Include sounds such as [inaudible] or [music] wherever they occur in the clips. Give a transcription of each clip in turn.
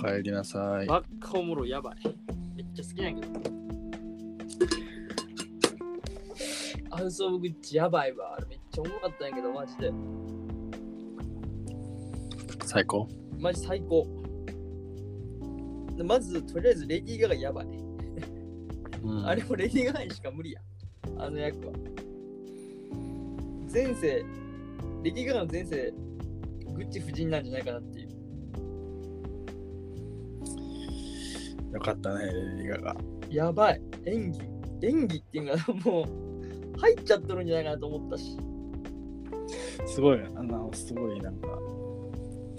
かえりなさい。ばっかおもろい、やばい。めっちゃ好きなんやけど。ハウス・オブ・グッチやばいわ。あれめっちゃおもろかったんやけど、マジで。最高。マジ最高。でまず、とりあえず、レディー・ガガやばい。うんあれもレディー・ガガにしか無理や。あの役は。前世、レディー・ガガの前世、グッチ夫人なんじゃないかなっていう。よかったね、レディーガが。やばい。演技。演技っていうか、もう、入っちゃっとるんじゃないかなと思ったし。すごい、あの、すごいなんか、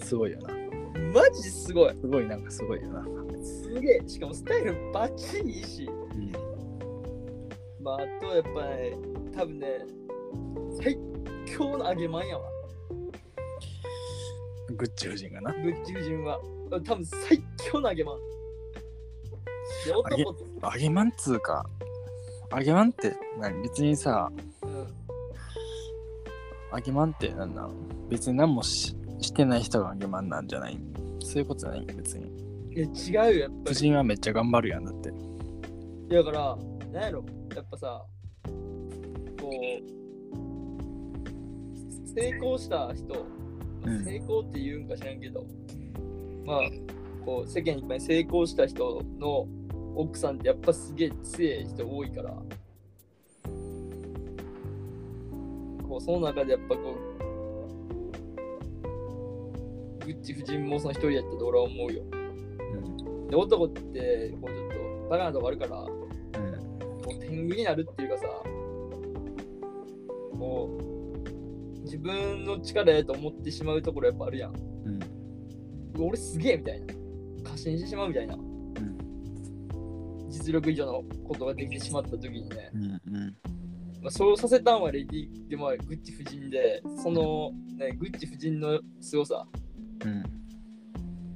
すごいよな。マジすごい。すごいなんかすごいよな。すげえ。しかもスタイルバッチリいいし。うん。まあ、あとやっぱね、多分ね、最強の揚げまんやわ。グッチ夫人がな。グッチ夫人は。多分最強の揚げまん。で、男と、揚げまんつうか、揚げまんって何？別にさ、うん、揚げまんってなんなん？別に何もししてない人が揚げまんなんじゃない？そういうことじゃない別に。いや違うよ、やっぱ夫り。人はめっちゃ頑張るやんだって。だから、なんやろ、やっぱさ、こう、成功した人、うん。成功って言うんか知らんけど、まあ、こう、世間いっぱいに成功した人の奥さんってやっぱすげえ強い人多いから、こう、その中でやっぱこう、グッチ夫人もその一人やったと俺は思うよ。うん。で、男って、こう、ちょっと、バカなとこあるから、うん。こう天狗になるっていうかさこう自分の力やと思ってしまうところやっぱあるやんうん。俺すげえみたいな過信してしまうみたいな、実力以上のことができてしまった時にね、うん。うん。まあ、そうさせたんはレディでもあるグッチ夫人でそのねグッチ夫人の凄さうん。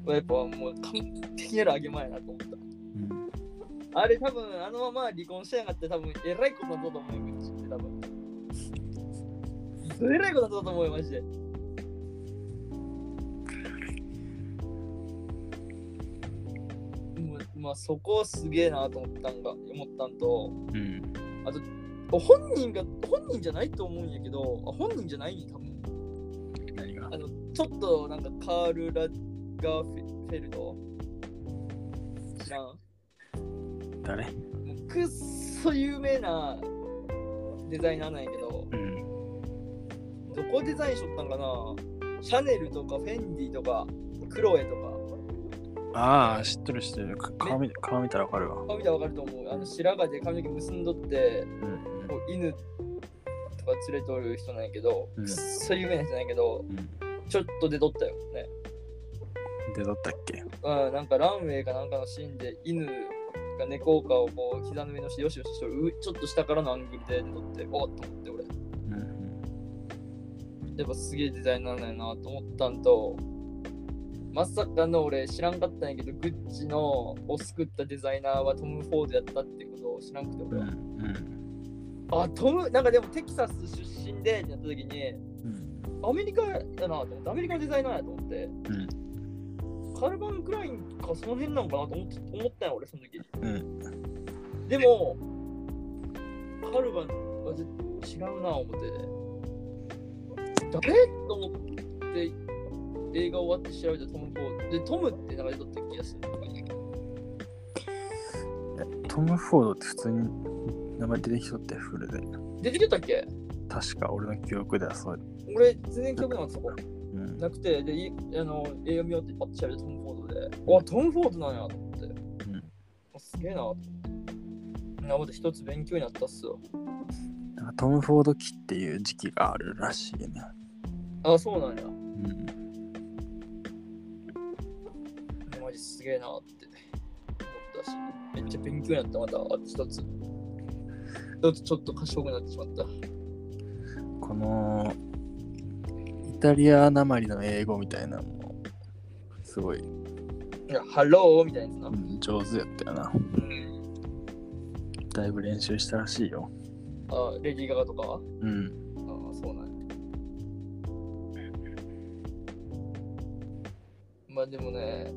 はやっぱもう完璧なるあげまやなと思ったうん。あれ多分あのまま離婚してなかったら多分えらいことだと思うよ、グッチって多分。えらいことだと思うよ、マジで。ままあそこすげえなと思ったんが思ったんとうん。本人が本人じゃないと思うんやけどあ本人じゃない多分。何が？あのちょっとなんかカール・ラガーフェフェルド知らん？誰？くっそ有名なデザイナーなんやけど、うん。どこデザインしとったんかな？シャネルとかフェンディとかクロエとか、ああ、知ってる知ってる。か顔見顔見たらわかるわ。顔見たらわかると思う。あの白髪で髪の毛結んどって、うん。こう犬とか連れとる人なんやけど、うんくっそ有名な人なんやけど、うん。ちょっと出とったよね。で、どったっけ？うん、なんかランウェイかなんかのシーンで犬が猫かをこう膝の上のしてよしよししとるうちょっと下からのアングルで出とって、おっと思って俺。うん。やっぱすげえデザイナーなんやなと思ったんと、まさかの俺知らんかったんやけど、グッチのを救ったデザイナーはトム・フォードやったってことを知らんくて俺は。ん。あ、トム、なんかでもテキサス出身でってなった時に、うん。アメリカやなと思って、アメリカのデザイナーやと思って、うん。カルバン・クラインかその辺なんかなと思って思ったんや俺その時。うん。でも、カルバンは違うな思って。誰？と思って映画終わって調べたトム・フォード。で、トムって名前で撮った気がする。トム・フォードって普通に名前出てきとってフルで。出てきたっけ？確か俺の記憶ではそう。俺、全然記憶なかったそこ。うん。なくて、で、いあの映画見ようってパッと調べたトム・フォードで、あ、トム・フォードなんやと思って。うんあすげえなと思って。なので一つ勉強になったっすよ。トム・フォード期っていう時期があるらしいね。あ、そうなんや。うん。ジすげえなって思ったし、めっちゃ勉強になった、また、あと一つ。一つちょっと賢くなってしまった。このイタリアなまりの英語みたいなのもすごい、いや、ハローみたいなう。ん上手やったよな。うん。だいぶ練習したらしいよ。あ、レディー・ガガとかは？うん。ああ、そうなんや。まあでもね、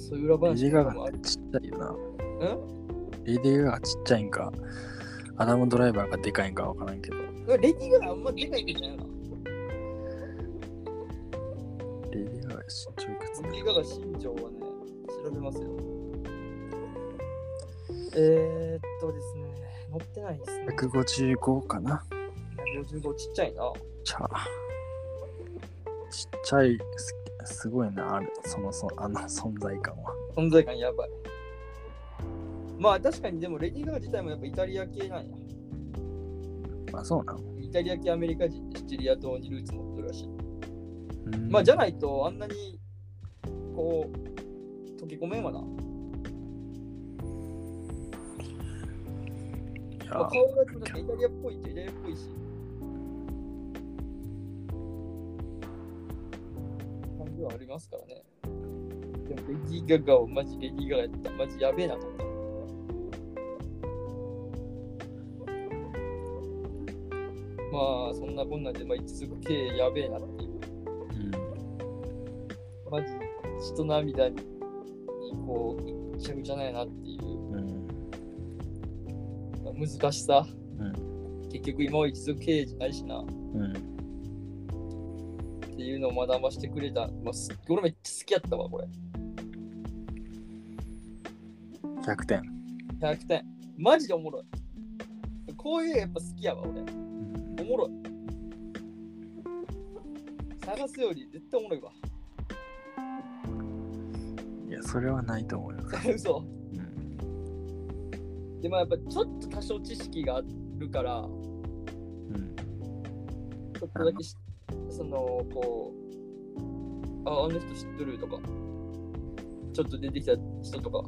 そういう裏レデ話ィー・ガガもあるってちっちゃいよな。んレディー・ガガちっちゃいんか、アダム・ドライバーがでかいんかわからんけど、レディー・ガガあんまでかいんじゃないな。レディー・ガガ身長いくつレディー・ガガ身長はね、調べますよ。えー、っとですね、載ってないですね。155かな55ちっちゃいな。ちゃちっちゃいすすごいなあれそのそあの存在感は存在感やばい。まあ確かにでもレディー・ガガ自体もやっぱイタリア系なんや。まあそうなのイタリア系アメリカ人でシチリア島にルーツ持ってるらしい。うんまあじゃないとあんなにこう溶け込めんわな。まあ、顔がちょっとイタリアっぽいっちゃイタリアっぽいし。ますからね。でもレディー・ガガをマジレディー・ガガやったらマジやべえなと思。まあそんなこんなんで、まあ、一族経営やべえなっていう。マジ血と涙にこうぐちゃぐちゃなんやなっていう。うん。うん難しさ、うん。結局今は一族経営じゃないしな。っうん。ていうのを学ばしてくれた、まあ、す俺めっちゃ好きやったわこれ。100点、100点。マジでおもろい。こういうやっぱ好きやわ俺。うん。おもろい。探すより絶対おもろいわ。いやそれはないと思うよ、[laughs] 嘘。うん。でもやっぱちょっと多少知識があるからうん、ちょっとだけしそのこうああの人知っとるとかちょっと出てきた人とか。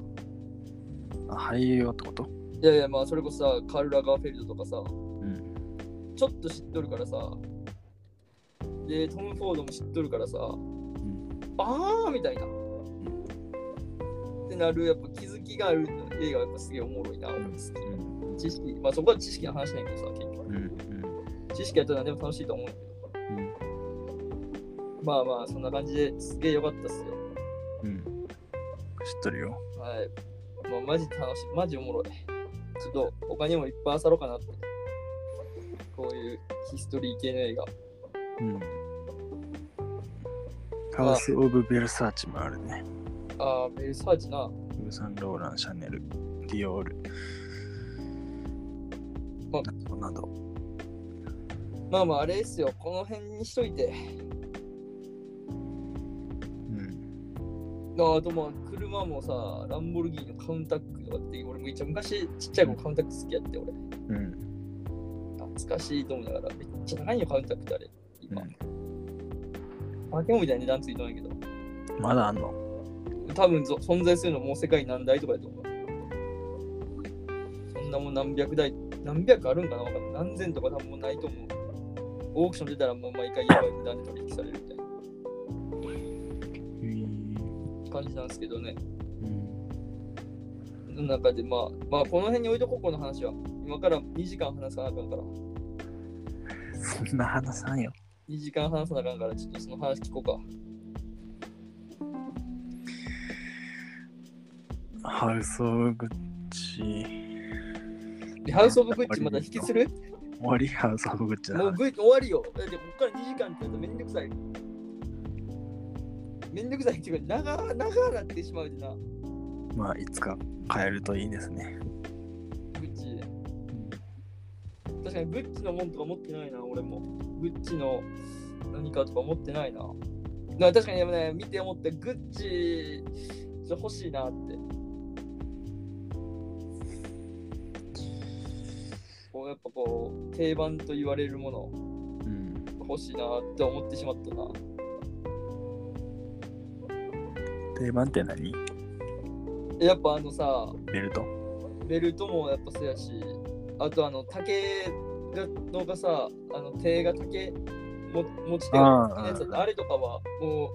あ俳優よってこと？いやいやまあそれこそさカール・ラガーフェルドとかさうん。ちょっと知っとるからさでトム・フォードも知っとるからさうん。あーみたいな。ってなるやっぱ気づきがある映画はやっぱすげえおもろいな知識まあそこは知識の話なんやけどさ結局。うん。うん。知識やったら何でも楽しいと思うまあまあそんな感じですげえ良かったっすようん知っとるよはい。まあ、マジ楽しい。マジおもろい。ちょっと他にもいっぱい漁ろうかなって。こういうヒストリー系の映画。うんハウス・オブ・ベルサーチもあるねああ、ベルサーチな。ウーサン・ローラン、シャネル、ディオール。まあなどなど。まあまああれですよ。この辺にしといて。うん。ああとまあ車もさ、ランボルギーニのカウンタックとかって、俺も一応昔ちっちゃい子カウンタック好きやって、俺。うん。懐かしいと思いながら、めっちゃ高いよ、カウンタックってあれ。今。うん化け物みたいな値段ついてないけど。まだあんの？多分ぞ存在するのもう世界何台とかやと思う。そんなもん何百台、何百あるんかなわかんない何千とか多分もうないと思う。オークション出たらもう毎回やばい値段で取引されるみたいうん。な感じなんですけどね。うん。その中でまあ、まあこの辺に置いとこうこの話は。今から2時間話さなあかんから。そんな話さんよ。2時間話さなあかんから、ちょっとその話聞こうか。ハウス・オブ・グッチ。でハウス・オブ・グッチまだ引きする？終わりハウス・オブ・グッチだもうグッチ終わりよ。だってこっから2時間ってめんどくさい。めんどくさいっていうか、長長なってしまうでな。まあ、いつか買えるといいですね。グッチ。確かにグッチのもんとか持ってないな、俺も。グッチの何かとか持ってないな。な確かにでもね、見て思って、グッチちょ欲しいなって。こうやっぱこう、定番と言われるものうん。欲しいなって思ってしまったな。定番って何？やっぱあのさ、ベルト？ベルトもやっぱそうやし、あとあの竹がのがさ、あの手が竹も持ち手がやつあれとかはも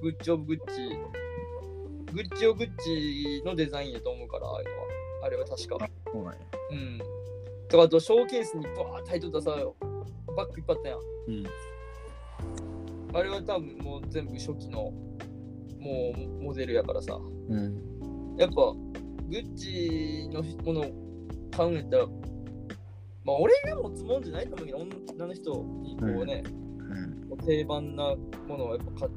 う Gucci of Gucci、Gucci of Gucci のデザインやと思うから、ああいうのは。あれは確か。そうなんや。うん。とかあとショーケースにバーって入っとったさ、バッグいっぱいあったやん。うん。あれは多分もう全部初期のもうモデルやからさ。うん。うん。やっぱ、グッチのものを買うんやったら、まあ、俺が持つもんじゃないと思うけど、女の人にこうね、うん。定番なものはやっぱ買っ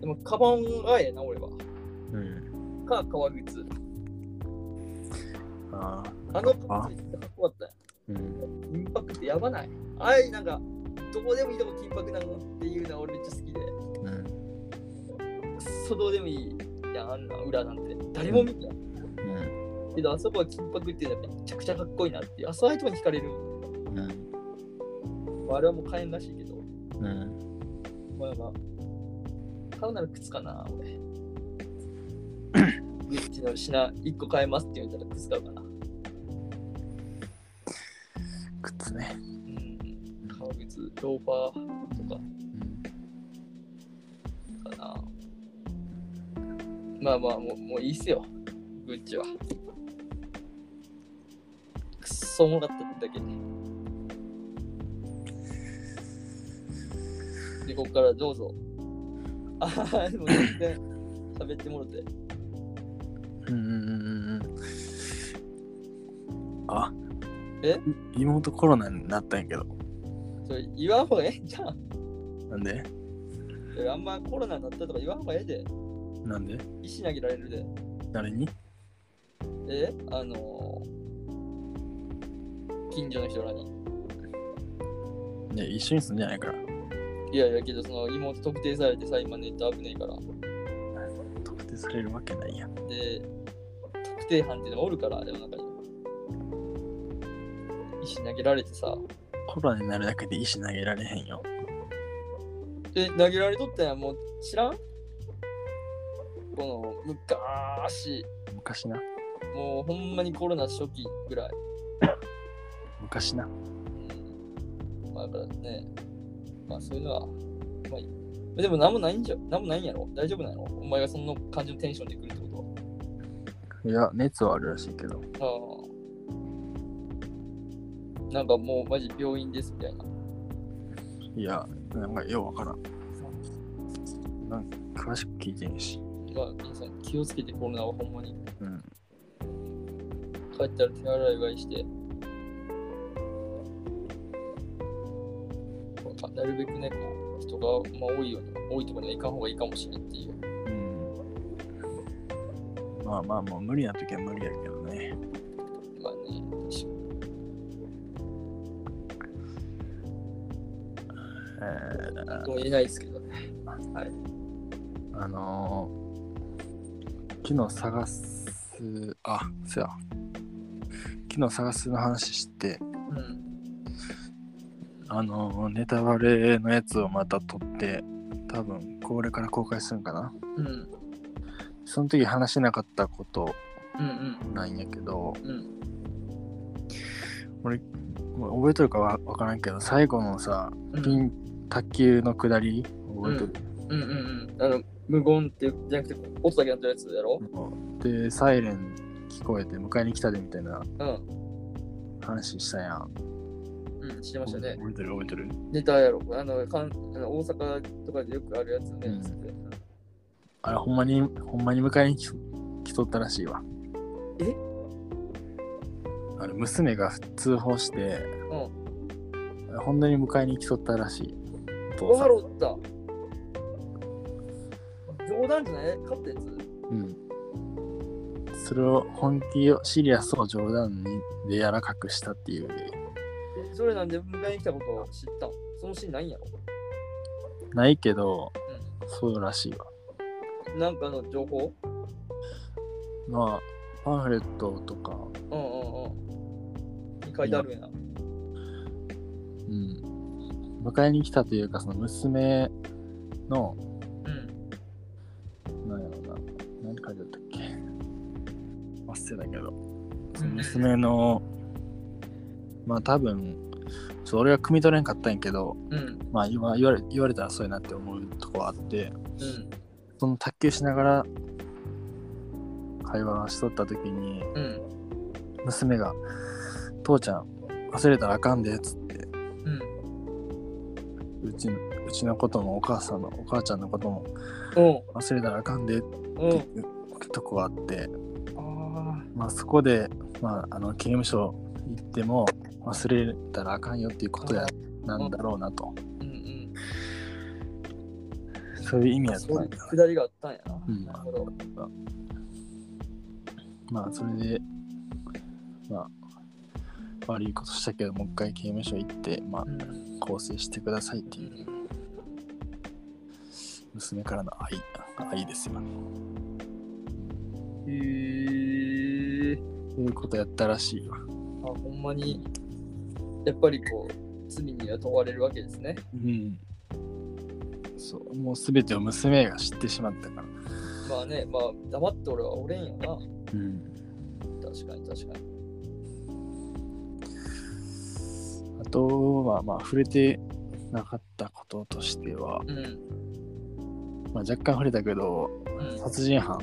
でも、カバンがええな、俺は。うん。か、革靴。ああのパッチかっこよかったよ。ーうん。インパクトやばない？あれ、なんか、どこでもいいとこ金箔なのっていうのは俺めっちゃ好きで。そどうでもいいやん、あんな裏なんて。誰も見てない。うん。けど、あそこは金箔っていうのはめちゃくちゃかっこいいなっていう。あそういうとこに惹かれる。うん。まああれはもう買えんらしいけど。うん。まあまあ、買うなら靴かな、俺。グッチの品1個買えますって言われたら靴買うかな。靴ね。うん。革靴、ローファーとかまあまあ、もうもういいっすよ。グッチは。くっそおもろかっただけで。で、ここからどうぞ。ああ、でも全然喋ってもろて。うんうんうんうん。あえ？い妹コロナになったんやけど。それ言わんほうがええんじゃん。なんで？あんまコロナになったとか言わんほうがええで。なんで？石投げられるで。誰に？え？あのー、近所の人らに。いや、一緒に住んでないから。いやいやけど、その妹特定されてさ、今ネット危ねえから。特定されるわけないやん。で、特定犯っていうのがおるから、世の中に。石投げられてさ。コロナになるだけで石投げられへんよ。で、投げられとったんや、もう知らん？この昔、昔な。もうほんまにコロナ初期ぐらい。昔な。うん。まあだからね、まあそういうのは、まあいい。でも何もないんじゃ、何もないんやろ？大丈夫なのお前がそんな感じのテンションで来るってこといや、熱はあるらしいけど。は。ああ。なんかもうマジ病院ですみたいな。いや、なんかようわからん。なんか詳しく聞いてんし。まあ皆さん気をつけてコロナはほんまに。うん。帰ったら手洗いうがいして。なるべくね、こう、人が、まあ、多いように、多いところには行かん方がいいかもしれんっていう。うん。まあまあ、もう無理な時は無理やけどね。まあね、えになんとも言えないですけどね。はい。ー、あのー、昨日探す、あ、そや。昨日探すの話して、うん。あのー、ネタバレのやつをまた撮って、多分これから公開するんかな。うん。その時話せなかったことうんうん。なんやけど、うん。俺、もう覚えとるかわわからんけど、最後のさ、うんピン、卓球の下り、覚えとる、うんうんうん。あの、無言ってじゃなくて、音だけなってるやつやろ？で、サイレン聞こえて迎えに来たでみたいなうん。話したやん。うん、してましたね。覚えてる覚えてるネタやろ。あの、かんあの大阪とかでよくあるやつね。うんあれ、ほんまに、ほんまに迎えに来来とったらしいわ。え？あれ、娘が通報して、うん。本当に迎えに来とったらしい。お父さん。笑った。冗談じゃない？勝ったやつ？うん。それを本気を、シリアスを冗談にで柔らかくしたっていう、えそれなんで迎えに来たことを知ったんそのシーンないんやろ？ないけど、そうらしいわ。うん。なんかの情報？まあ、パンフレットとか、うんうんうん。に書いてあるん。うん。迎えに来たというか、その娘の、そのまあ多分、ちょっと俺は汲み取れんかったんやけど、うん。まあ言わ言われ言われたらそうやなって思うとこはあって、うん。その卓球しながら会話しとった時に、うん。娘が、父ちゃん、忘れたらあかんで、つってうん。言うちのうちのこともお母さんのお母ちゃんのこともうん。忘れたらあかんでってうん。いうとこがあって、あまあ、そこで、まあ、あの刑務所行っても忘れたらあかんよっていうことやなんだろうなとあ。うんうん。そういう意味やったそういうんやくだりがあったんやな。うんなるほど。まあそれでまあ悪いことしたけどもう一回刑務所行ってまあうん更生してくださいっていう娘からの愛愛ですよねへえ。そういうことやったらしいわあ、ほんまに、やっぱりこう、罪には問われるわけですね。うんそうもう全てを娘が知ってしまったからまあね、まあ、黙って俺はおれんよな。うん確かに確かに。あとはまあ触れてなかったこととしては、うん。まあ、若干触れたけどうん。殺人犯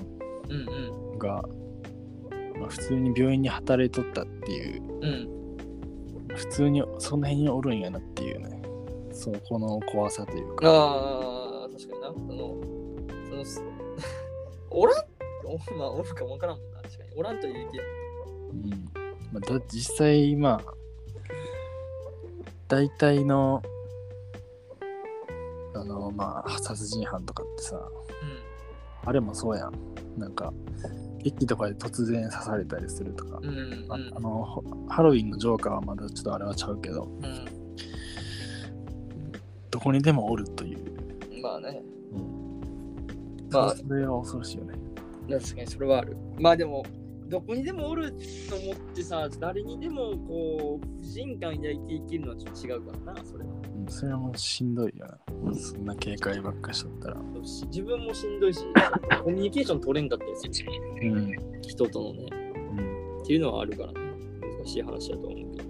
うんが、まあ、普通に病院に働いとったっていううん。うん。普通にその辺におるんやなっていうねそこの怖さというかああ、確かにな。その、そのす、[laughs] おらんおまあ、おるかもわからんもんな。確かに。おらんと言うけど。うんまあ、だ実際まあ大体のあのまあ殺人犯とかってさあれもそうやんなんか駅とかで突然刺されたりするとか、うん。うん。ああのほハロウィンのジョーカーはまだちょっとあれはちゃうけどうん。どこにでもおるという、うん。まあね。うん、まあそれは恐ろしいよね確かにそれはある。まあでも、どこにでもおると思ってさ、誰にでもこう、不信感抱いていけるのはちょっと違うからな、それは。うんそれはもうしんどいよなそんな警戒ばっかしとったらし自分もしんどいし、[laughs] コミュニケーション取れんかったりするし、うん人とのね、うんっていうのはあるからね。難しい話だと思うけど。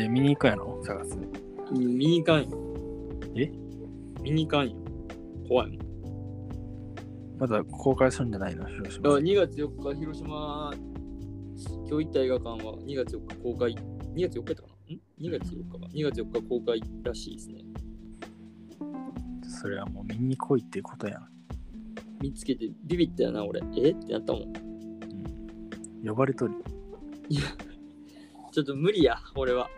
で見に行くやろ？探す見に行かんよ。え？見に行かんよ。怖いもん。まだ公開するんじゃないの？広島あ2月4日、広島、今日行った映画館は2月4日公開。2月4日やったかな？ん ?2 月4日か。2月4日公開らしいですね。それはもう見に来いっていうことやん、見つけてビビったよな、俺。え？ってなったもん。うん、呼ばれとるちょっと無理や、俺は。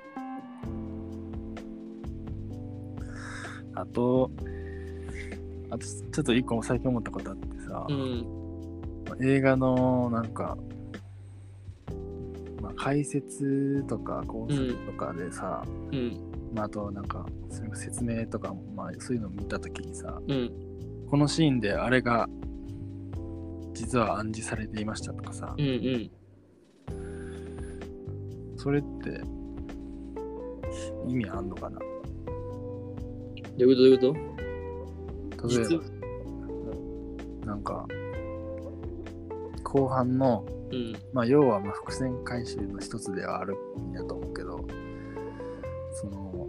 あとあとちょっと一個最近思ったことあってさ、うん。映画のなんか、まあ、解説とか考察とかでさ、うん。まあ、あとなんかそれこそ説明とかも、まあ、そういうのを見た時にさうん。このシーンであれが実は暗示されていましたとかさ、うん。うん。それって意味あんのかな？どういうこと？どういうこ例え実ばなんか後半のとうん。まあ要はまあ伏線回収の一つではあるんやと思うけどその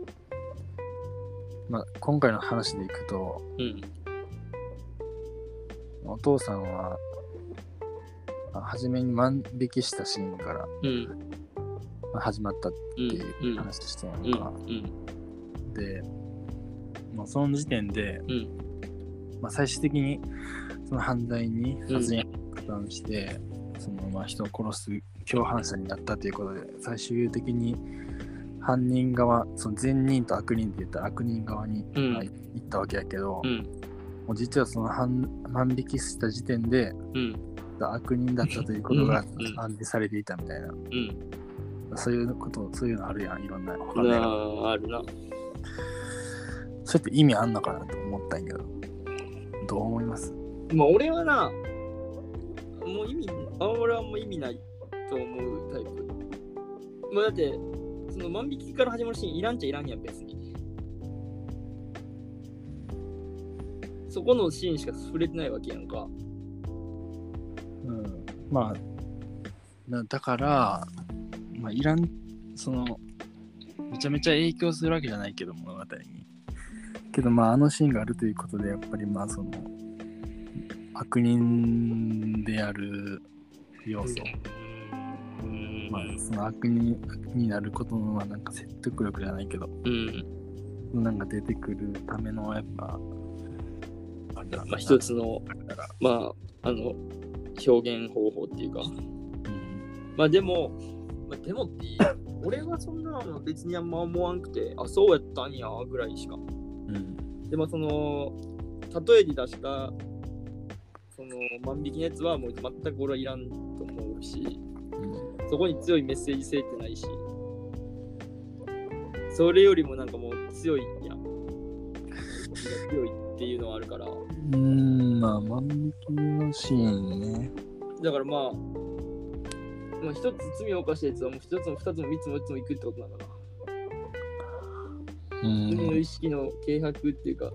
まあ今回の話でいくとうん。お父さんはまあ初めに万引きしたシーンからうん。まあ始まったってうん。いううん話してんやうんんか、うん。で、まあ、その時点で、うんまあ、最終的にその犯罪に殺人加担して、そのまあ人を殺す共犯者になったということで最終的に犯人側その善人と悪人って言ったら悪人側に、行ったわけやけど、うん。もう実はその犯万引きした時点でうん。悪人だったということがうんうん暗示されていたみたいな、うん。そういうことそういうのあるやんいろんなあ、あるな。それって意味あんのかなと思ったんやけどどう思います？まあ、俺はな、もう意味、あ俺はもう意味ないと思うタイプ。まあ、だって、その万引きから始まるシーンいらんちゃいらんやん、別に。そこのシーンしか触れてないわけやんか。うん、まあだだから、まあ、いらんそのめちゃめちゃ影響するわけじゃないけど物語にけどまああのシーンがあるということでやっぱりまあその悪人である要素、うん。まあ、その悪に悪になることのまあなん。か説得力じゃないけど、うん。なん。か出てくるためのやっぱ、あれだなまあ、一つの、まあ、あの、表現方法っていうか。うん。まあでも、まあ、でもって俺はそん。なの別にあん。ま思わん。くて、あ、そうやったん。やぐらいしか。うんでもその、例えに出した、その万引きのやつはもう全く俺はいらんと思うし、うんそこに強いメッセージ性ってないし、それよりもなんかもう強いやん。強いっていうのはあるから、うん、まあ、万引きのシーンね。だからまあ、まあ、一つ罪を犯したやつはもう一つも二つも三つも四つもいくってことなんだな。う海のん。意識の軽薄っていうか、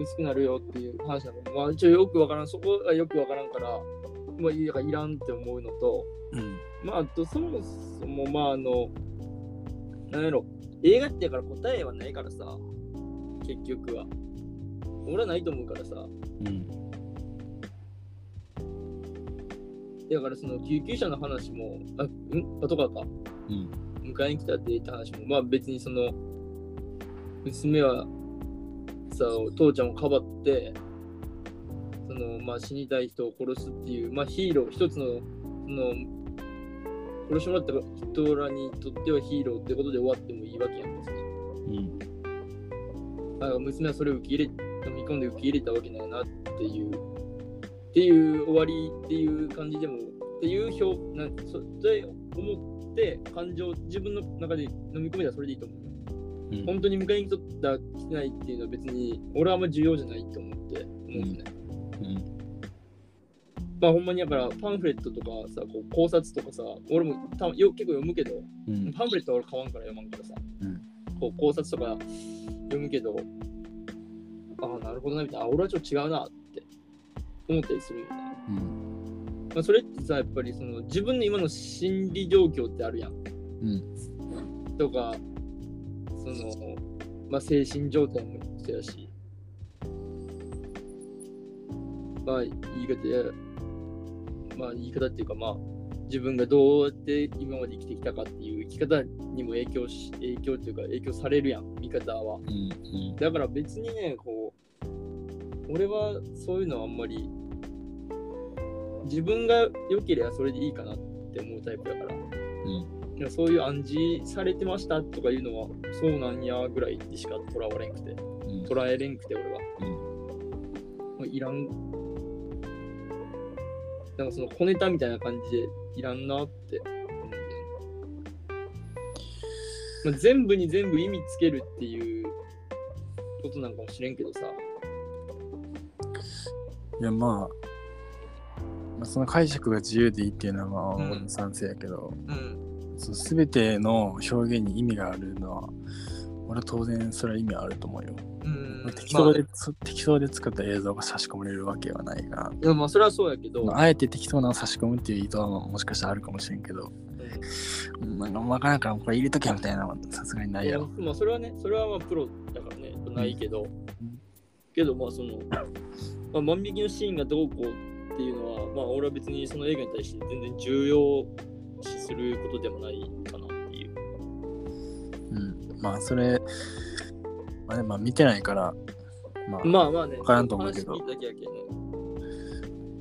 薄くなるよっていう話なの。まあ、一応よくわからん、そこがよくわからんから、まあ、いやいらんって思うのと、うん。まあ、あとそもそも、まあ、あの、なんやろ、映画ってやから答えはないからさ、結局は。俺はないと思うからさ、うん。だからその救急車の話も、あ、ん？パトカーか。うん。迎えに来たって言った話も、まあ別にその、娘はさ、父ちゃんをかばって、その、まあ死にたい人を殺すっていう、まあヒーロー、一つの、その、殺してもらった人らにとってはヒーローってことで終わってもいいわけやん、別に。うん。だから娘はそれを受け入れ、飲み込んで受け入れたわけだよなっていう、っていう終わりっていう感じでも、っていう表、なんそれ思って、感情、自分の中で飲み込めたらそれでいいと思うよ。うん本当に迎えに来とった、来てないっていうのは別に、俺はあんま重要じゃないと思って、思うんですね。うん。まあほんまにだからパンフレットとかさ、こう考察とかさ、俺もたよ結構読むけど、うん。パンフレットは俺買わんから読まんからさ、うんこう考察とか読むけど、ああ、なるほどなみたいな、あ俺はちょっと違うなって思ったりするよね。うん。まあ、それってさ、やっぱりその自分の今の心理状況ってあるやん。うん。とか、その、まあ、精神状態もそうやし、まあ、言い方や、まあ、言い方っていうか、まあ、自分がどうやって今まで生きてきたかっていう生き方にも影響し、影響っていうか、影響されるやん、見方は。うん。だから別にね、こう、俺はそういうのはあんまり、自分が良ければそれでいいかなって思うタイプだから。うん。いやそういう暗示されてましたとかいうのはそうなんやぐらいでしか捉われんくて。うん。捉えれんくて俺は、うん。いらん。なんかその小ネタみたいな感じでいらんなって。まあ、全部に全部意味つけるっていうことなんかもしれんけどさ。いや、まあ、まあ、その解釈が自由でいいっていうのは、まあ、賛成やけど、うんそう全ての表現に意味があるのは、俺は当然それは意味あると思うよ。うん。適当で、そ適当で作った映像が差し込まれるわけはないが、いやまあそれはそうやけど、まああえて適当なのを差し込むっていう意図はもしかしたらあるかもしれんけど、うん。なんか分からんからこれ入れとけみたいなのはさすがにないやろ。まあそれはね、それはまあプロだからね、ないけど、けどまあその、まあ、万引きのシーンがどうこうっていうのは、まあ俺は別にその映画に対して全然重要視することでもないかなっていう。うん。まあそれ、まあね、まあ見てないから、まあ、まあまあね、わからんと思うけどけやけどね。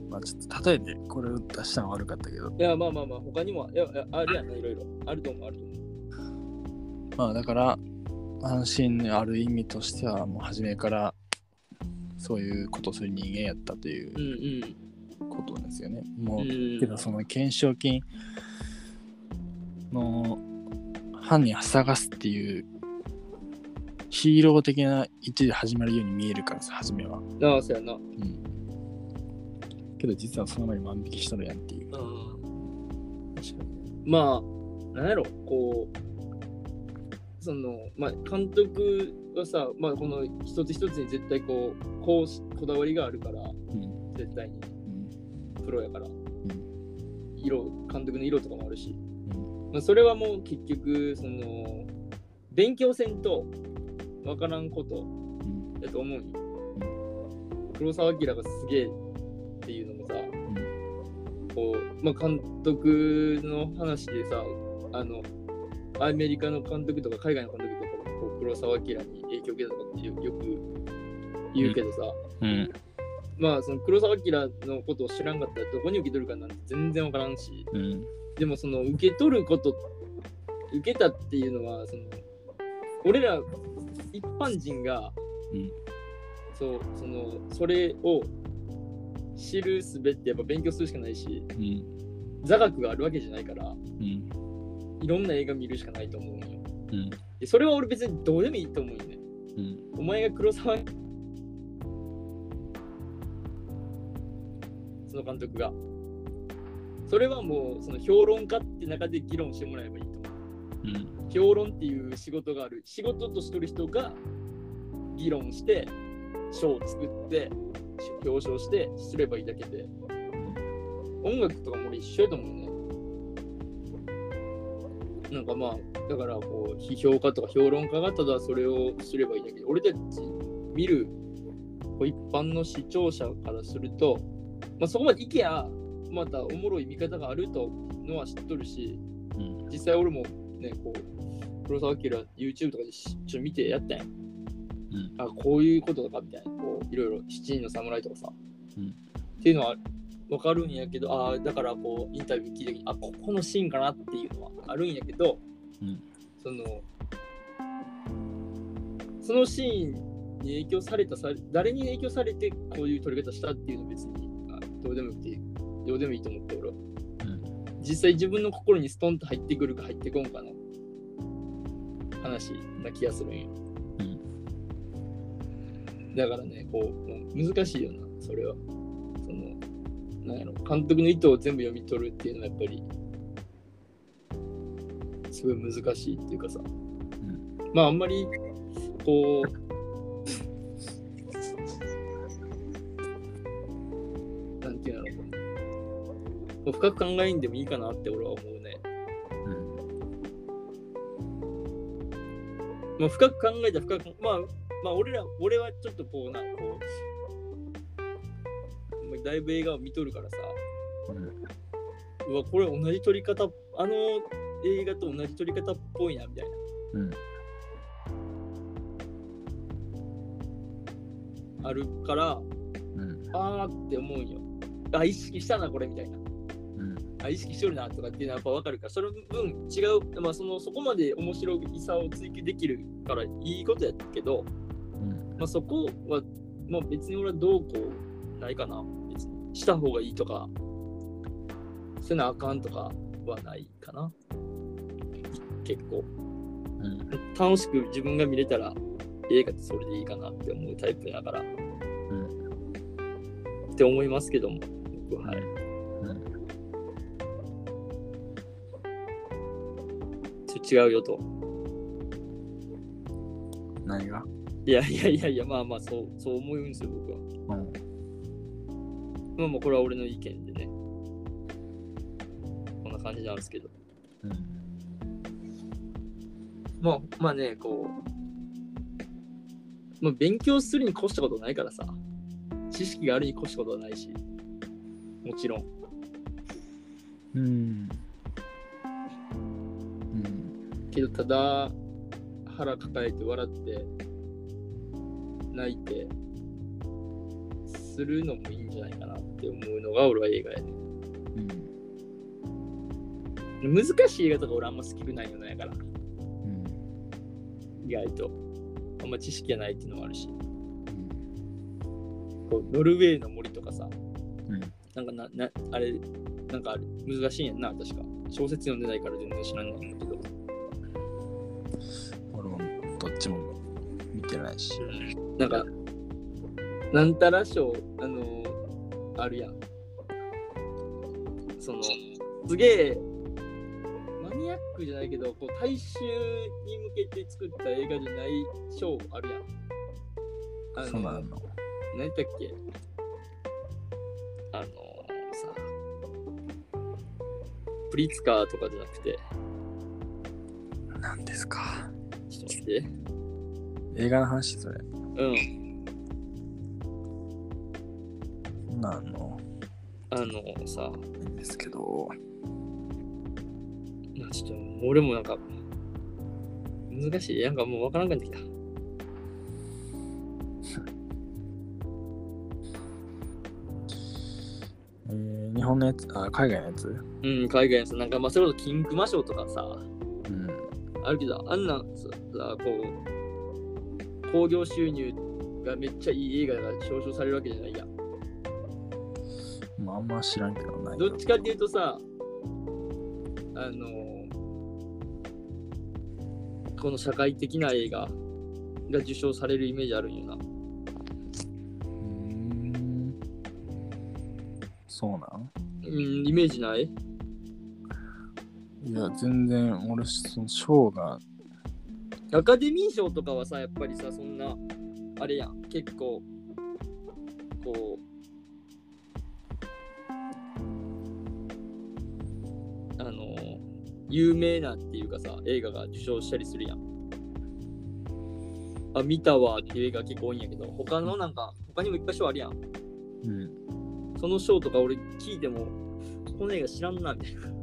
まあちょっと例えでこれを出したのは悪かったけど、いやまあまあまあ、他にもいやいやあるやんね、いろいろ。あると思う、あると思う。まあだから、安心にある意味としては、もう初めからそういうことをする人間やったといううんことですよね。もう、うん。うんけどその懸賞金の犯人を探すっていうヒーロー的な位置で始まるように見えるからさ、初めは。ああ、そうやな。うん。けど実はその前に万引きしとるやんっていう。うん。確かに。まあ、なんやろ、こう、その、まあ、監督はさ、まあ、この一つ一つに絶対こう、こうしこだわりがあるから、うん。絶対に、うん。プロやから。ん色、監督の色とかもあるし。うん。まあ、それはもう結局、その、勉強せんと分からんことうん。やと思うよ。黒澤明がすげえっていうのもさ、こう、まあ、監督の話でさ、あの、アメリカの監督とか海外の監督とかもこう黒澤明に影響を受けたとかってよよく言うけどさ、うん。まあその黒澤明のことを知らんかったらどこに受け取るかなんて全然わからんし、うん。でもその受け取ること、受けたっていうのは、その俺ら一般人が、うんそう、その、それを知るすべってやっぱ勉強するしかないし、うん。座学があるわけじゃないから、うん。いろんな映画見るしかないと思うのよ。うん。でそれは俺別にどうでもいいと思うよね。うん。お前が黒沢その監督が。それはもうその評論家って中で議論してもらえばいいと思う。うん。評論っていう仕事がある。仕事としてる人が議論して、賞を作って、表彰してすればいいだけで。音楽とかも俺一緒やと思うね。なんかまあ、だからこう、批評家とか評論家がただそれをすればいいだけで、俺たち見るこう一般の視聴者からすると、まあ、そこまでいけや、またおもろい見方があるとのは知っとるし、うん。実際俺もね、こう、黒澤明 YouTube とかでしちょ見てやったんや。うん。あ、こういうこととかみたいな、こう、いろいろ七人の侍とかさ、うんっていうのはわかるんやけど、ああ、だからこう、インタビュー聞いた時に、あ、ここのシーンかなっていうのはあるんやけど、うんその、そのシーンに影響されたさ、誰に影響されてこういう撮り方したっていうのは別にあどうでもよくて、どうでもいいと思って、俺は。実際自分の心にストンと入ってくるか入ってこんかの話な気がするんよ。だからね、こう、難しいよな、それは。その、なんやろ、監督の意図を全部読み取るっていうのはやっぱり、すごい難しいっていうかさ、まああんまり、こう、深く考えんでもいいかなって俺は思うね。まあ、深く考えたら深く、まあ、まあ、俺ら、俺はちょっとこうな、こう、まあだいぶ映画を見とるからさ、うん。うわ、これ同じ撮り方、あの映画と同じ撮り方っぽいな、みたいな。うん。あるから、うん。あーって思うんよ。あ、意識したな、これ、みたいな。うん。あ、意識しとるな、とかっていうのはやっぱ分かるから、その分違う、まあ、その、そこまで面白さを追求できるからいいことやけど、うん。まあ、そこは、まあ、別に俺はどうこうないかな。別にした方がいいとか、せなあかんとかはないかな。結構。うん。楽しく自分が見れたら映画ってそれでいいかなって思うタイプだから。って思いますけども、僕は。はい。ちょ違うよと。何が？いやいやいやいや、まあまあ、そう、そう思うんですよ、僕は。うん。まあまあ、これは俺の意見でね。こんな感じなんですけど。うん。まあ、まあね、こう、まあ、勉強するに越したことないからさ、知識があるに越したことはないし、もちろん。うん。うん。けど、ただ、腹抱えて笑って、泣いて、するのもいいんじゃないかなって思うのが俺は映画やね。うん。難しい映画とか俺あんまスキルないよねだから、うん。意外と。あんま知識がないっていうのもあるし。こうノルウェーの森とかさ、うん。なんかな、なあれ、なんか難しいんやんな、確か。小説読んでないから全然知らないんだけど。見てないし。なんか、なんたら賞、あのーあるやん。その、すげえ、マニアックじゃないけど、こう大衆に向けて作った映画じゃない賞あるやん。あのそうなの。何やったっけ？あのー、さ、プリツカーとかじゃなくて、何ですか？ちょっと待って。映画の話それ。うん。なんの？あのさ、いいんですけど。まあちょっと俺もなんか難しい。なんかもうわからんかってきた。[laughs] えー日本のやつ、あ、海外のやつ？うん、海外のさ、なんかまあそれこそ金熊賞とかさ、うん。あるけど、あんなさこう、興行収入がめっちゃいい映画だから表彰されるわけじゃないやん。まあ、あんま知らんけどない。どっちかっていうとさ、あのこの社会的な映画が受賞されるイメージあるんよな。うーん。そうなん？うん、イメージない？いや、全然、俺、その賞が、アカデミー賞とかはさ、やっぱりさ、そんな、あれやん、結構、こう、あの有名なっていうかさ、映画が受賞したりするやん。あ、見たわっていう映画結構多いんやけど、他のなんか、他にもいっぱい賞あるやん。うん。その賞とか俺聞いても、この映画知らんな、みたいな。うん。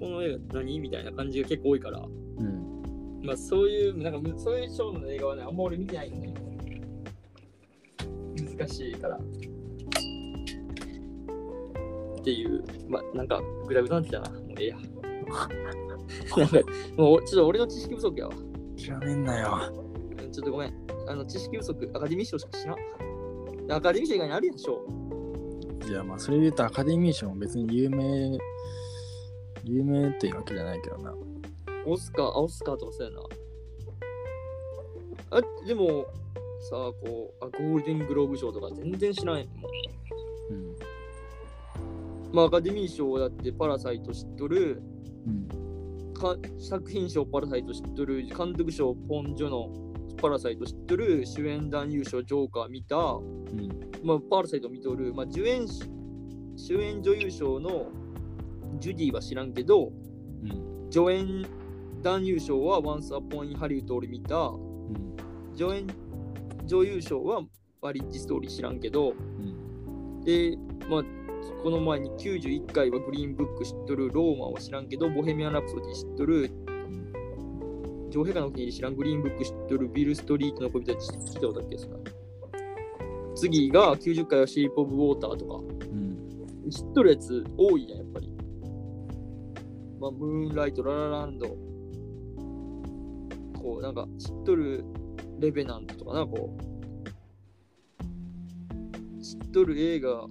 この映画何？みたいな感じが結構多いから。うん。まあそういう、なんかむそういう賞の映画はね、あんま俺見てないんだよ。難しいから。っていう、まあなんかグダグなってきたな。もうええや。[laughs] なんか、もうちょっと俺の知識不足やわ。やめんなよ。うんちょっとごめん。あの知識不足、アカデミー賞しか知らん。アカデミー賞以外にあるやん、賞。いや、まあ、それで言うとアカデミー賞も別に有名、有名っていうわけじゃないけどな。オスカー、あ、オスカーとかそうやな。あ、でも、さあ、こう、あ、ゴールデングローブ賞とか全然知らんやん。うん。まあ、アカデミー賞だってパラサイト知っとる、うん。か作品賞パラサイト知っとる、監督賞ポン・ジョのパラサイト知っとる、主演男優賞ジョーカー見た、うん。まあ、パラサイト見とる、まあ、主演主演女優賞のジュディは知らんけど、うん。助演男優賞は Once Upon in Hollywood 俺見た、うん。助演女優賞はマリッジストーリー知らんけど、うん。で、まあ、この前に91回はグリーンブック知っとる、ローマは知らんけど、ボヘミアン・ラプソディ知っとる、女王陛下のお気に入り知らん、グリーンブック知っとる、ビル・ストリートの恋人たち聞いたことあったっけですか次が90回はシェイプ・オブ・ウォーターとか、うん。知っとるやつ多いやん、やっぱり。まあ、ムーンライト、ララランド、こう、なんか知っとるレベナントとかな、こう。知っとる映画、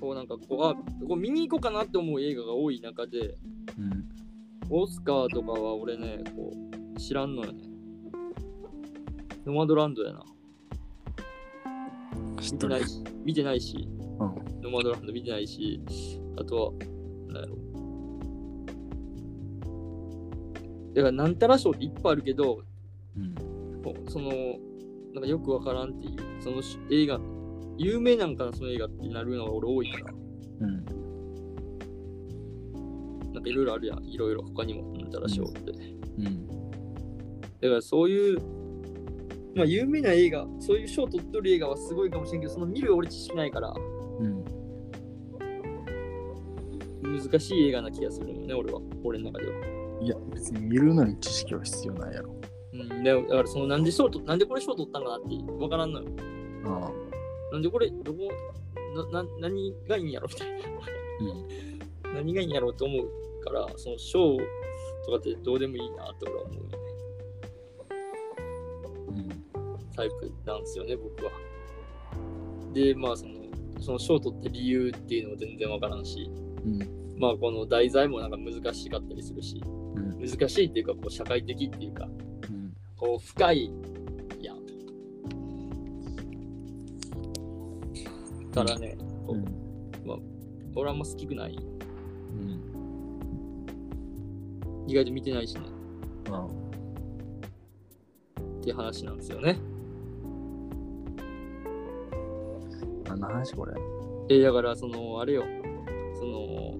こうなんかこう、あ、こう見に行こうかなって思う映画が多い中で、うん。オスカーとかは俺ね、こう、知らんのよね。ノマドランドやな。知っとる見てない。し、見てないし、うん。ノマドランド見てないし、あとは、なんやろ。だから、なんたら賞っていっぱいあるけど、その、なんかよくわからんっていう、そのし映画、有名なんかな、その映画ってなるのが俺多いから、うん。なんかいろいろあるやん、いろいろ他にもなんたら賞って。うん。だからそういう、まあ有名な映画、そういう賞取っとる映画はすごいかもしれんけど、その見る俺知識ないから、うん。難しい映画な気がするよね、俺は。俺の中では。いや、別に見るのに知識は必要ないやろ。うん、でだからそのなんで賞となんでこれ賞取ったんかなってわからんのよ。ああ。なんでこれ、どこ、な、な何がいいんやろみたいな。うん。何がいいんやろうと思うから、その賞とかってどうでもいいなって俺は思うよね。うん。タイプなんですよね、僕は。で、まあその、その賞取って理由っていうのも全然わからんし、うん。まあこの題材もなんか難しかったりするし、うん。難しいっていうか、こう社会的っていうか、うん。こう深いやん。からね、こううん。俺はあんま好きくない。うん。意外と見てないしね。あっていう話なんですよね。あ。何の話これ？えーだから、その、あれよ、その、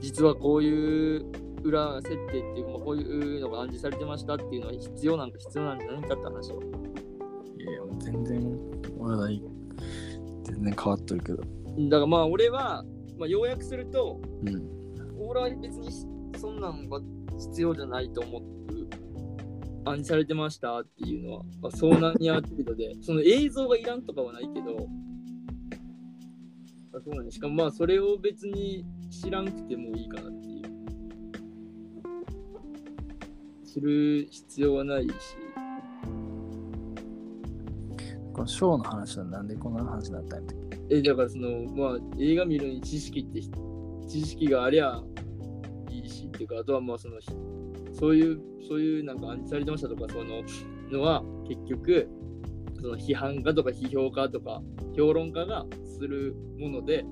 実はこういう裏設定っていうか、まあこういうのが暗示されてましたっていうのは必要なんか必要なんじゃないかって話を。いや、もう全然、話題、全然変わっとるけど。だからまあ、俺は、まあ、要約すると、うん。俺は別にそそんなんは必要じゃないと思う。暗示されてましたっていうのは、まあ、そうなんやってるので、その映像がいらんとかはないけど、あそうなんやしかもまあそれを別に知らんくてもいいかなっていう。知る必要はないし。このショーの話はなんでこんな話になったんやったっえ、だからその、まあ映画見るのに知識って、知識がありゃいいしっていうか、あとはまあその、そういう、そういうなんか暗示されてましたとか、そののは結局、その批判家とか批評家とか評論家がするもので、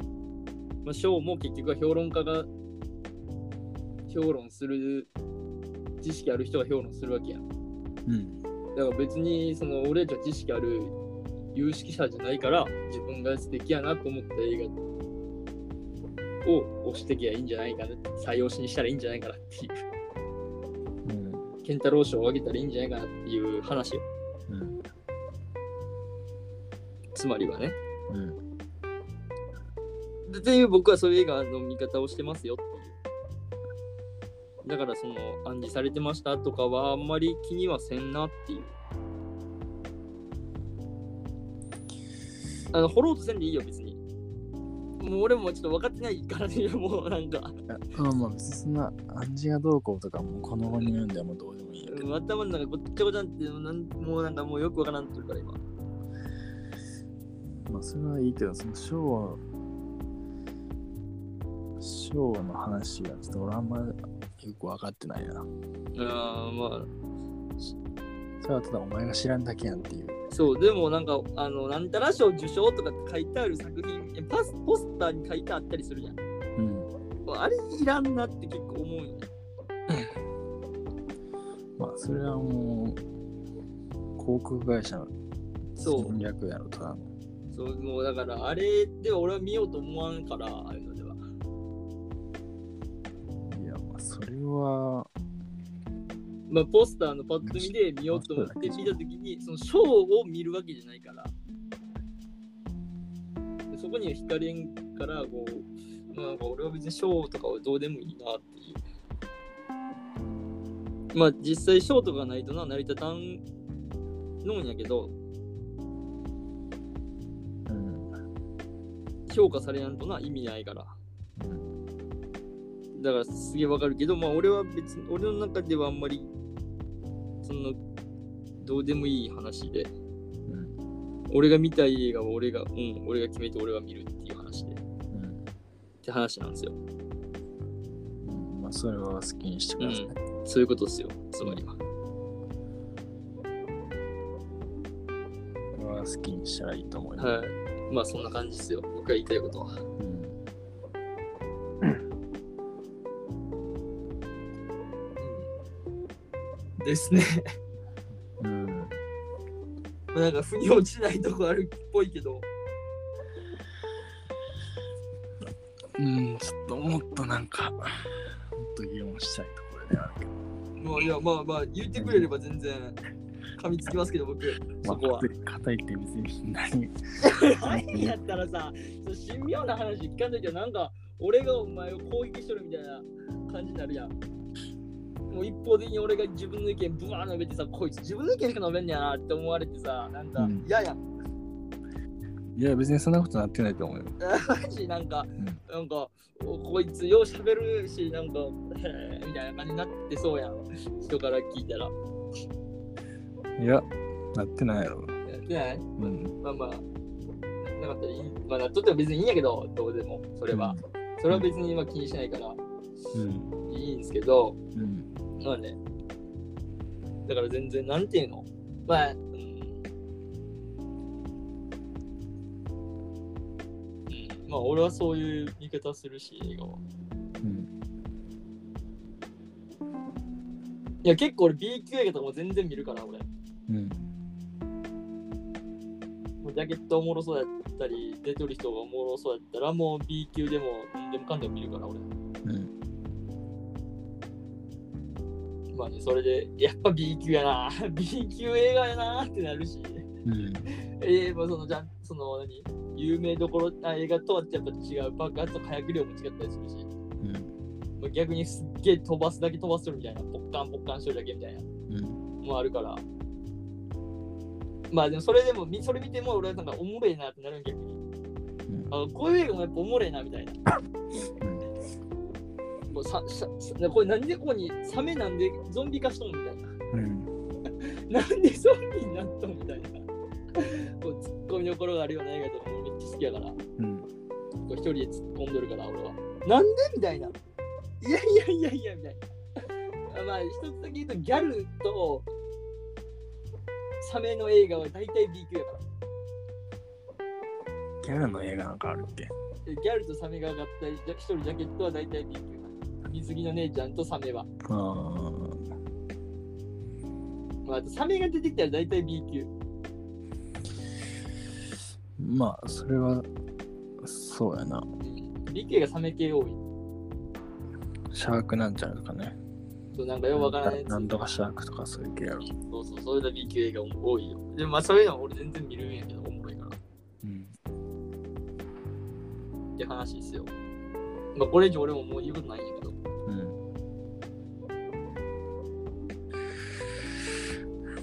まあ、賞も結局は評論家が評論する知識ある人が評論するわけやうん。だから別にその俺たちは知識ある有識者じゃないから自分が素敵やなと思った映画を押してきゃいいんじゃないかな採用しにしたらいいんじゃないかなっていううん。健太郎賞をあげたらいいんじゃないかなっていう話ようん。つまりはねうん。でっていう僕はそういう映画の見方をしてますよだからその暗示されてましたとかはあんまり気にはせんなっていう。あの掘ろうとせんでいいよ別に。もう俺もちょっと分かってないからねもうなんか。まあまあ別にそんな暗示がどうこうとかもこの後に読んではもうどうでもいいんやけど。うん頭の中ごっちゃごちゃってなんもうなんかもうよくわからんとるから今。まあそれはいいけど、そのショーは、ショーの話がちょっと俺あんまよく分かってないな。あーまあそれはただお前が知らんだけやんっていう。そうでもなんかあのなんたら賞受賞とかって書いてある作品えパスポスターに書いてあったりするじゃんうん。あれいらんなって結構思うんよ [laughs] まあそれはもう、航空会社のそう戦略やろ、ただの。そうもうだからあれでは俺は見ようと思わんからあは、まあポスターのパッと見で見ようと思って見たときにその賞を見るわけじゃないから。でそこには惹かれんからこうまあなんか俺は別に賞とかはどうでもいいなっていう。まあ実際賞とかないとな成り立たんのんやけどうん。評価されやんとな意味ないから。うんだからすげえわかるけど、まあ俺は別に、俺の中ではあんまり、そんな、どうでもいい話で、うん。俺が見たい映画は俺が、うん、俺が決めて俺が見るっていう話で、っうん。て話なんですよ。うんまあそれは好きにしてください。そういうことですよ、つまりは。それは好きにしたらいいと思うよ。はい。まあそんな感じですよ、僕が言いたいことは。ですね。うん。まあなんか腑に落ちないとこあるっぽいけど、うん、ちょっともっとなんか、もっと議論したいところであるけど。まあいや、まあまあ言ってくれれば全然噛みつきますけど、僕、そこは。まあ、硬いって別に何何 [laughs] やったらさ、そう神妙な話聞かんときはなんか俺がお前を攻撃しとるみたいな感じになるやん。もう一方的に俺が自分の意見ブワー述べてさ、こいつ自分の意見しか述べんねやなって思われてさ、なんかうん嫌やん。いや、別にそんなことなってないと思うよ。マジなんか、なんか、おこいつよう喋るし、なんか、へえみたいな感じになってそうやん。人から聞いたら。いや、なってないやろ。やってない？うん。まあまあ、なかったらいい。まあ、なっとっても別にいいんやけど、どうでも、それは。それは別に今気にしないからうん。いいんですけど、うん。まあね。だから全然、なんていうの？まあ、うん。うん、まあ、俺はそういう見方するし、映画は。うん。いや、結構俺 B 級映画とかも全然見るから、俺。うん。ジャケットおもろそうやったり、出てる人がおもろそうやったら、もう B 級でも何でもかんでも見るから、俺。うん。まあね、それで、やっぱ B 級やな、[laughs] B 級映画やなってなるし。うん。ええまあそのじゃんその何？有名どころあ映画とはやっぱ違う爆発と火薬量も違ったりするしうん。まあ逆にすっげえ飛ばすだけ飛ばするみたいな、ポッカンポッカンしとるだけみたいな。うん。もあるから。まあでもそれでも、みそれ見ても俺はなんかおもろいなってなるん逆に。うんあこういう映画もやっぱおもろいなみたいな。もうさささこれなんでここにサメなんでゾンビ化しとんみたいな。うん。[laughs] なんでゾンビになっとんみたいな。こうツッコミどころがあるような映画とかもめっちゃ好きやから。こうん。う一人で突っ込んどるから俺は。なんでみたいな。いやいやいやいやみたいな。まあ一つだけ言うとギャルとサメの映画は大体 B 級やから。ギャルの映画なんかあるっけ？でギャルとサメが上がった一人ジャケットは大体 B 級水着の姉ちゃんとサメは。ああ。まあ、あとサメが出てきたら大体 B 級。まあ、それは、そうやな。うん B 級がサメ系多い。シャークなんちゃうかね。そうなんかよくわからないやつ。なんとかシャークとかそういう系やろ。そうそう、それで B 級映画多いよ。でもまあそういうのは俺全然見るんやけど、おもろいから。うん。って話ですよ。まあこれ以上俺ももう言うことないんやけど。うん。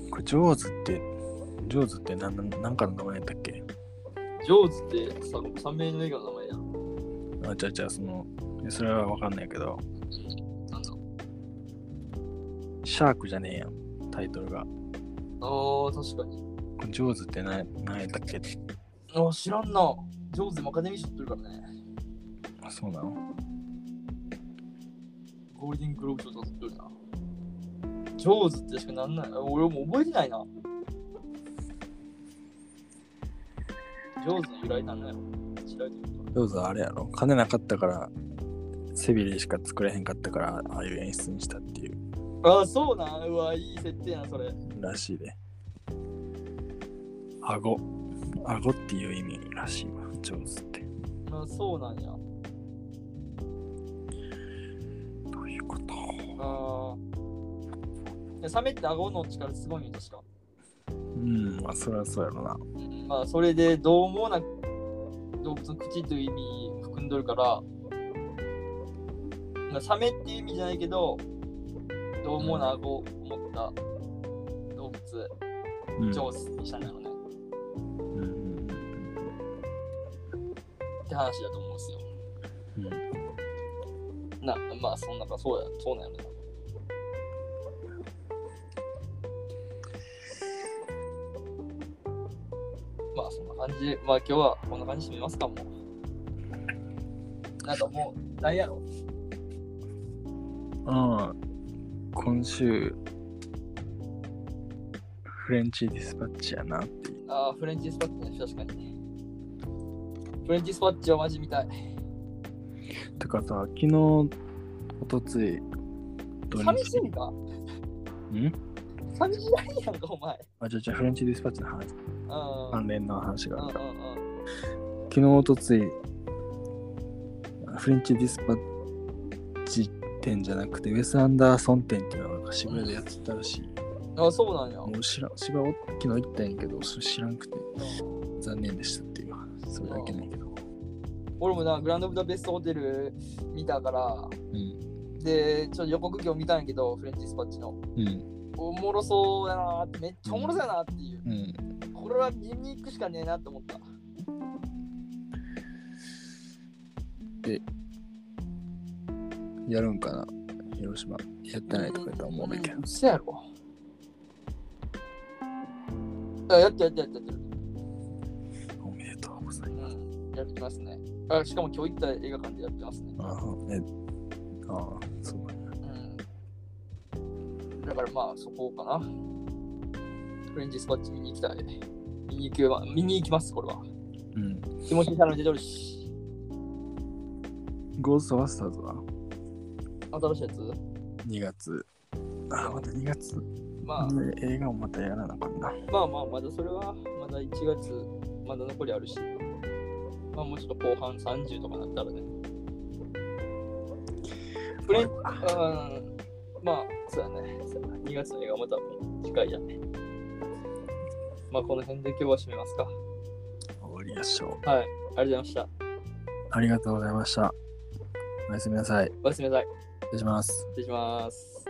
これ、ジョーズって、ジョーズって何なんかの名前やったっけ？ジョーズってさサメの映画の名前やん。あ、じゃあじゃあその、それはわかんないけど、なんだ？シャークじゃねえやん、タイトルが。ああ、確かに。ジョーズって何何やったっけ？ああ、知らんな。ジョーズでもアカデミー賞取ってるからね。あ、そうなの？ゴールデングローブ賞取ってるな。ジョーズってしかなんない。俺もう覚えてないな。ジョーズの由来なんだよ。知られてジョーズはあれやろ金なかったから、背びれしか作れへんかったから、ああいう演出にしたっていうああ、そうなん？うわ、いい設定やな、それ。らしいで。顎。顎っていう意味らしいわ、ジョーズって。あそうなんや。ことああ。サメって顎の力すごいんよ確か？うん、まあそれはそうやろな。うんまあ、それで、どう猛な動物の口という意味含んどるから、まあサメっていう意味じゃないけど、どう猛な顎を持った動物、うん、ジョーズにしたんだろうね。うんうんって話だと思うんですよ。な、まあ、そんなか、そうや、そうなんやろな。まあ、そんな感じで、まあ、今日はこんな感じで締めますか、もう。なんかもう、何やろああ、今週、フレンチディスパッチやなって。ああ、フレンチスパッチね、確かに。フレンチスパッチはマジ見たい。てかさ、昨日、おとつい、土寂しいかん？寂しないやんか、お前。あ、じゃあじゃあフレンチディスパッチの話、うん。関連の話があるから。うん。昨日、おとつい、フレンチディスパッチ店じゃなくて、ウェス・アンダーソン店っていうのが渋谷でやってたらしい。あ、そうなんや。もう知らん、芝は昨日行ったんやけど、それ知らんくて残念でしたっていう話。それだけないけど。俺もな、グランドブダベストホテル見たから、うん。で、ちょっと予告今日見たんやけど、フレンチスパッチの。うん。おもろそうやなーって、めっちゃおもろそうやなっていう。うん。これは見に行くしかねえなって思った。やるんかな？広島。やってないとか言ったら思うんだけどう。そやろ。あ、やってやってやってやってる。おめでとうございます。うん、やってますね。あ、しかも今日行った映画館でやってますね。ああ、え、ああ、そうだね。うん。だからまあ、そこかな。フレンチスパッチ見に行きたい。見に行くよ見に行きます、これは。うん。気持ちいい頼んでとるし。ゴーストバスターズは？新しいやつ？2月。ああ、また2月。まあ、ね映画もまたやらなあかんな。まあまあ、まだそれは、まだ1月、まだ残りあるし。まあもうちょっと後半30とかなったらね。フレン、うん、まあ、そうやね。そうやな2月の映画また次回やね。まあこの辺で今日は締めますか。終わりましょう。はい。ありがとうございました。ありがとうございました。おやすみなさい。おやすみなさい。礼します。失礼します。